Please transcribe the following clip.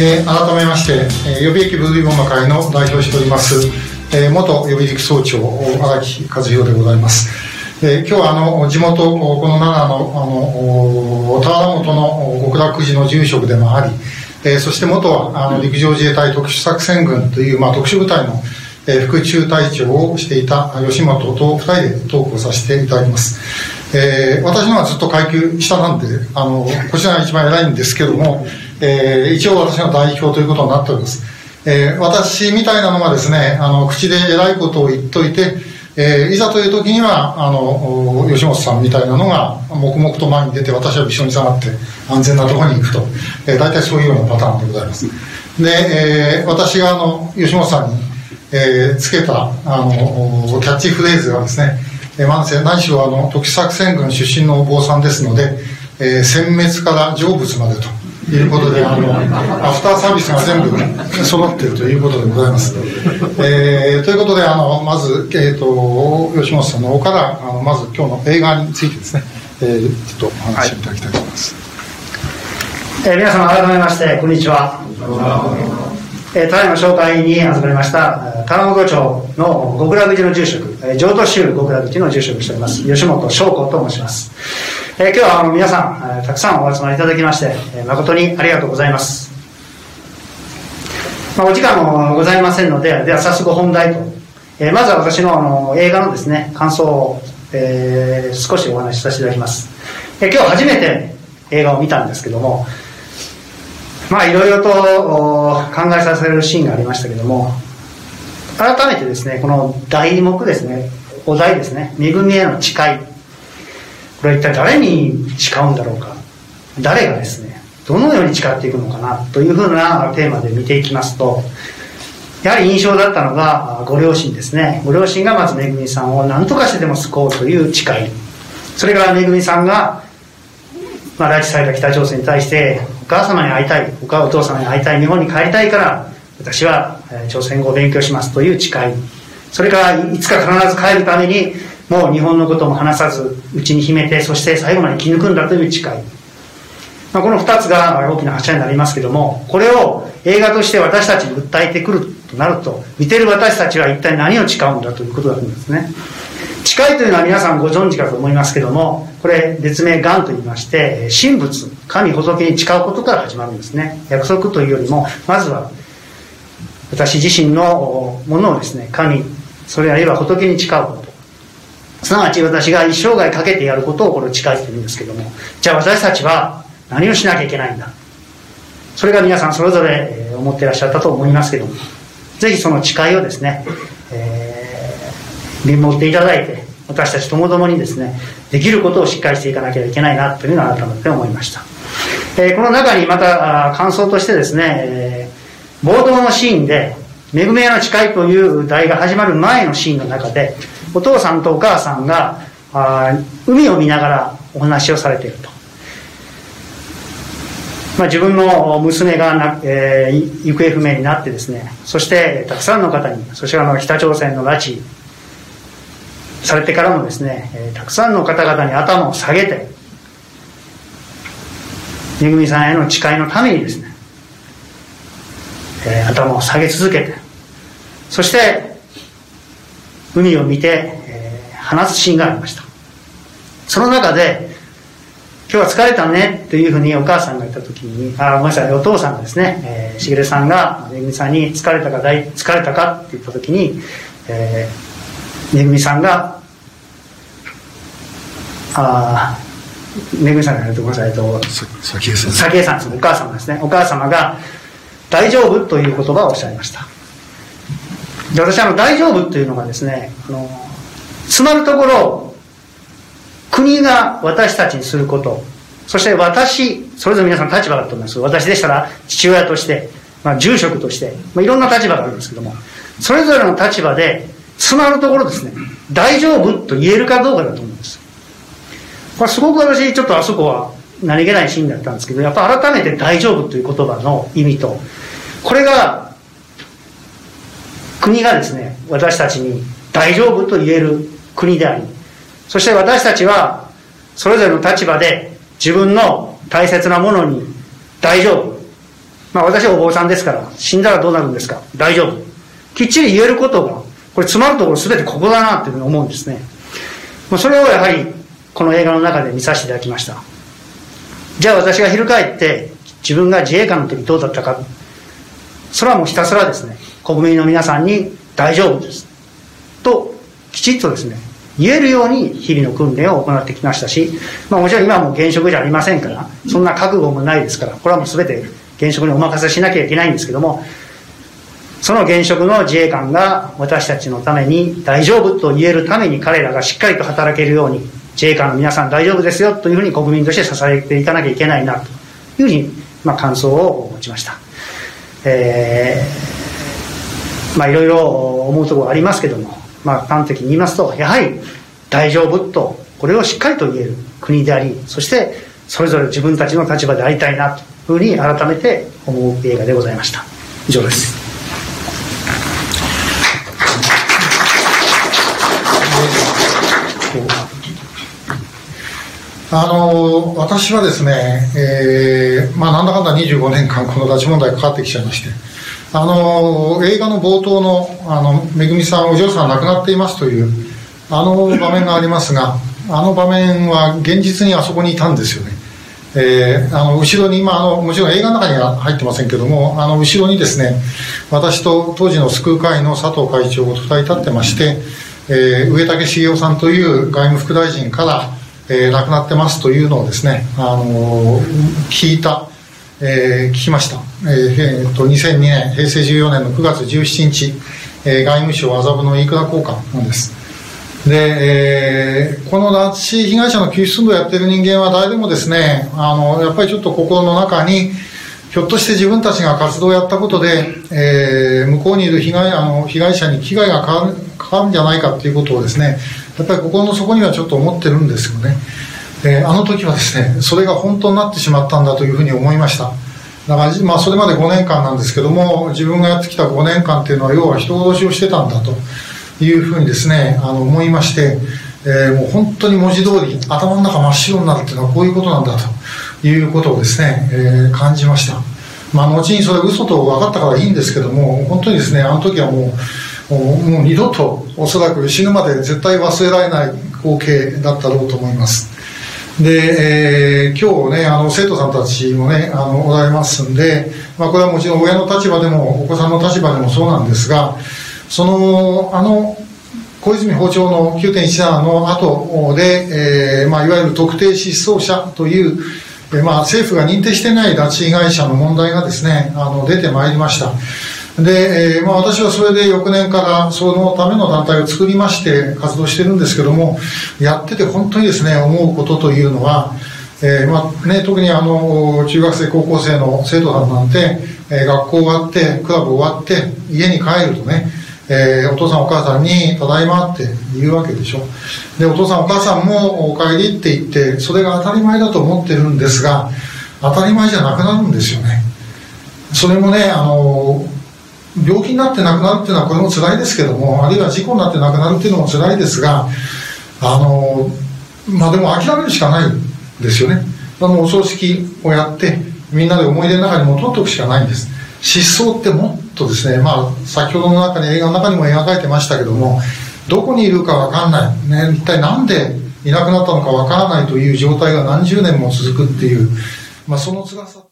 えー、改めまして、えー、予備役ブルーボンマ会の代表をしております、えー、元予備役総長荒木和弘でございます、えー、今日はあの地元この奈良のあの田原本の極楽寺の住職でもあり、えー、そして元はあの陸上自衛隊特殊作戦群という、まあ、特殊部隊の、えー、副中隊長をしていた吉本と二人でトークをさせていただきます、えー、私のはずっと階級下なんであのこちらが一番偉いんですけども、えー、一応私の代表ということになっております、えー、私みたいなのがですねあの口で偉いことを言っといてえー、いざという時にはあの吉本さんみたいなのが黙々と前に出て私は後ろに下がって安全なところに行くと、えー、大体そういうようなパターンでございます。で、えー、私があの吉本さんに、えー、つけたあのキャッチフレーズがですね、えー、なんせ何しろあの特殊作戦軍出身のお坊さんですので、えー、殲滅から成仏までと。いうことで、あの、アフターサービスが全部揃っているということでございます。えー、ということで、あの、まず、えっ、ー、と、吉本さんの方から、あのまず今日の映画についてですね、えー、ちょっとお話しいただきたいと思います。はい、えー、皆様改めまして、こんにちは。えー、ただいま紹介に預かりました、玉子町の極楽寺の住職、えー、浄土宗極楽寺の住職しております、吉本翔子と申します。えー、今日はあの皆さん、えー、たくさんお集まりいただきまして、えー、誠にありがとうございます。まあ、お時間もございませんので、では早速本題と。えー、まずは私のあの映画のですね、感想を、えー、少しお話しさせていただきます。えー、今日初めて映画を見たんですけども、まあいろいろと考えさせるシーンがありましたけども、改めてですね、この題目ですね、お題ですね、恵みへの誓い。これは一体誰に誓うんだろうか。誰がですねどのように誓っていくのかなというふうなテーマで見ていきますとやはり印象だったのがご両親ですね。ご両親がまずめぐみさんを何とかしてでも救おうという誓い。それからめぐみさんが、まあ、拉致された北朝鮮に対してお母様に会いたいお父様に会いたい日本に帰りたいから私は朝鮮語を勉強しますという誓い。それからいつか必ず帰るためにもう日本のことも話さず内に秘めてそして最後まで気抜くんだという誓い、まあ、この2つが大きな柱になりますけどもこれを映画として私たちに訴えてくるとなると見てる私たちは一体何を誓うんだということなんですね。誓いというのは皆さんご存知かと思いますけどもこれ別名がんと言いまして神仏神仏に誓うことから始まるんですね。約束というよりもまずは私自身のものをですね神それあるいは仏に誓うこと。すなわち私が一生涯かけてやることをこれ誓いって言うんですけどもじゃあ私たちは何をしなきゃいけないんだ？それが皆さんそれぞれ思っていらっしゃったと思いますけどもぜひその誓いをですね、えー、見守っていただいて私たちともどもにですねできることをしっかりしていかなきゃいけないなというのを改めて思いました、えー、この中にまた感想としてですね、えー、冒頭のシーンで「恵みへの誓い」という題が始まる前のシーンの中でお父さんとお母さんがあ海を見ながらお話をされていると、まあ、自分の娘がな、えー、行方不明になってですね。そしてたくさんの方にそしてあの北朝鮮の拉致されてからもですね、えー、たくさんの方々に頭を下げてめぐみさんへの誓いのためにですね、えー、頭を下げ続けてそして海を見て、えー、話すシーンがありました。その中で今日は疲れたねっていうふうにお母さんが言った時にあごめんなさいお父さんがですね、えー、しげるさんがめぐみさんに疲れたか疲れたかって言った時に、えー、めぐみさんがあめぐみさんがごめんなさいと早紀江さん。ですお母様ですね。お母様が大丈夫という言葉をおっしゃいましたで私あの大丈夫っていうのがですねあのつまるところ国が私たちにすることそして私それぞれ皆さん立場だと思います。私でしたら父親として、まあ、住職として、まあ、いろんな立場があるんですけどもそれぞれの立場でつまるところですね。大丈夫と言えるかどうかだと思うんです。これすごく私ちょっとあそこは何気ないシーンだったんですけどやっぱ改めて大丈夫という言葉の意味とこれが国がですね私たちに大丈夫と言える国でありそして私たちはそれぞれの立場で自分の大切なものに大丈夫まあ私はお坊さんですから、死んだらどうなるんですか？大丈夫。きっちり言えることが、これ詰まるところ全てここだなっていうふうに思うんですね。まあそれをやはり、この映画の中で見させていただきました。じゃあ私が翻って、自分が自衛官の時どうだったか。それはもうひたすらですね、国民の皆さんに大丈夫です。と、きちっとですね、言えるように日々の訓練を行ってきましたし、まあ、もちろん今はもう現職じゃありませんから、そんな覚悟もないですから、これはもう全て現職にお任せしなきゃいけないんですけども、その現職の自衛官が私たちのために大丈夫と言えるために彼らがしっかりと働けるように、自衛官の皆さん大丈夫ですよというふうに国民として支えていかなきゃいけないなというふうに、まあ、感想を持ちました。えー、まあいろいろ思うところありますけども、まあ端的に言いますと、やはり大丈夫と、これをしっかりと言える国であり、そしてそれぞれ自分たちの立場でありたいなというふうに改めて思う映画でございました。以上です。あの私はですね、えーまあ、なんだかんだ25年間この拉致問題かかってきちゃいましてあの映画の冒頭のあのめぐみさんお嬢さん亡くなっていますというあの場面がありますがあの場面は現実にあそこにいたんですよね、えー、あの後ろに今あのもちろん映画の中には入ってませんけどもあの後ろにですね私と当時の救う会の佐藤会長が2人立ってまして、えー、上竹茂雄さんという外務副大臣からえー、亡くなってますというのをですね、あのー、聞いた、えー、聞きました。えー、と2002年、平成14年の9月17日、えー、外務省麻布の飯倉交換なんです。で、えー、この拉致被害者の救出運動をやってる人間は誰でもですね、あの、やっぱりちょっと心の中に、ひょっとして自分たちが活動をやったことで、えー、向こうにいる被害あの被害者に危害がかかるんじゃないかということをですね、やっぱり心の底にはちょっと思ってるんですよね、え、あの時はですねそれが本当になってしまったんだというふうに思いました。だから、まあ、それまで5年間なんですけども自分がやってきた5年間っていうのは要は人殺しをしてたんだというふうにですねあの思いまして、えー、もう本当に文字通り頭の中真っ白になるっていうのはこういうことなんだということをですね、えー、感じました。まあ、後にそれ嘘と分かったからいいんですけども本当にですねあの時はもうもう二度とおそらく死ぬまで絶対忘れられない光景だったろうと思います。で、えー、今日ねあの生徒さんたちもねあのおられますんで、まあ、これはもちろん親の立場でもお子さんの立場でもそうなんですがそのあの小泉包丁の9.17の後で、えーまあ、いわゆる特定失踪者という、えーまあ、政府が認定してない拉致被害者の問題がですねあの出てまいりました。で、えー、まあ、私はそれで翌年からそのための団体を作りまして活動してるんですけどもやってて本当にですね思うことというのは、えー、まあね、特にあの中学生高校生の生徒さんなんて、えー、学校終わってクラブ終わって家に帰るとねえー、お父さんお母さんに「ただいま」って言うわけでしょ。でお父さんお母さんも「お帰り」って言ってそれが当たり前だと思ってるんですが当たり前じゃなくなるんですよね。それもねあの病気になって亡くなるっていうのはこれも辛いですけどもあるいは事故になって亡くなるっていうのも辛いですがあのまあでも諦めるしかないんですよね。あのお葬式をやってみんなで思い出の中に戻っておくしかないんです。失踪ってもっとですねまあ先ほどの中に映画の中にも描かれてましたけどもどこにいるか分かんない、ね、一体何でいなくなったのか分からないという状態が何十年も続くっていう、まあ、その辛さ